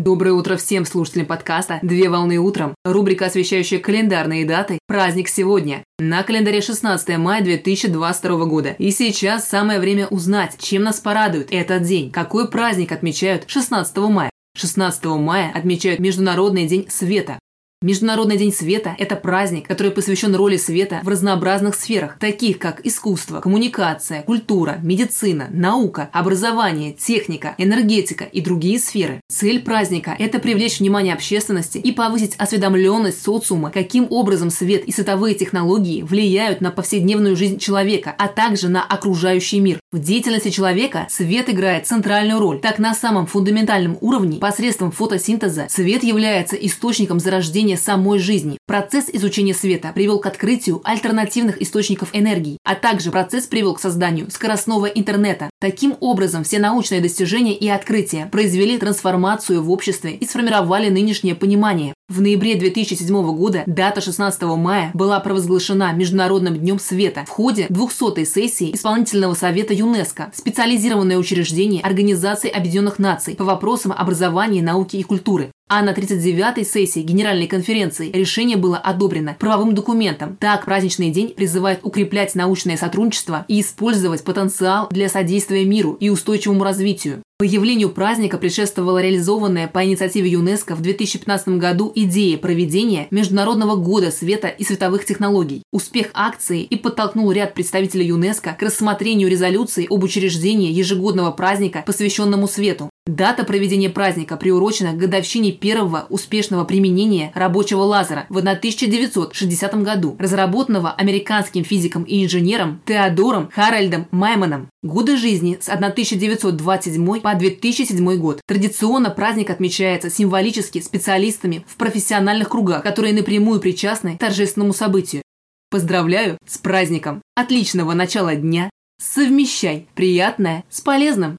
Доброе утро всем слушателям подкаста «Две волны утром». Рубрика, освещающая календарные даты «Праздник сегодня». На календаре 16 мая 2022 года. И сейчас самое время узнать, чем нас порадует этот день. Какой праздник отмечают 16 мая? 16 мая отмечают Международный день света. Международный день света – это праздник, который посвящен роли света в разнообразных сферах, таких как искусство, коммуникация, культура, медицина, наука, образование, техника, энергетика и другие сферы. Цель праздника – это привлечь внимание общественности и повысить осведомленность социума, каким образом свет и световые технологии влияют на повседневную жизнь человека, а также на окружающий мир. В деятельности человека свет играет центральную роль. Так, на самом фундаментальном уровне, посредством фотосинтеза, свет является источником зарождения изучения самой жизни. Процесс изучения света привел к открытию альтернативных источников энергии, а также процесс привел к созданию скоростного интернета. Таким образом, все научные достижения и открытия произвели трансформацию в обществе и сформировали нынешнее понимание. В ноябре 2007 года дата 16 мая была провозглашена Международным днем света в ходе 200-й сессии Исполнительного совета ЮНЕСКО, специализированное учреждение Организации Объединенных Наций по вопросам образования, науки и культуры. А на 39-й сессии Генеральной конференции решение было одобрено правовым документом. Так, праздничный день призывает укреплять научное сотрудничество и использовать потенциал для содействия миру и устойчивому развитию. Появлению праздника предшествовала реализованная по инициативе ЮНЕСКО в 2015 году идея проведения Международного года света и световых технологий. Успех акции и подтолкнул ряд представителей ЮНЕСКО к рассмотрению резолюции об учреждении ежегодного праздника, посвященному свету. Дата проведения праздника приурочена к годовщине первого успешного применения рабочего лазера в 1960 году, разработанного американским физиком и инженером Теодором Харальдом Майманом. Годы жизни с 1927 по 2007 год. Традиционно праздник отмечается символически специалистами в профессиональных кругах, которые напрямую причастны к торжественному событию. Поздравляю с праздником! Отличного начала дня! Совмещай приятное с полезным!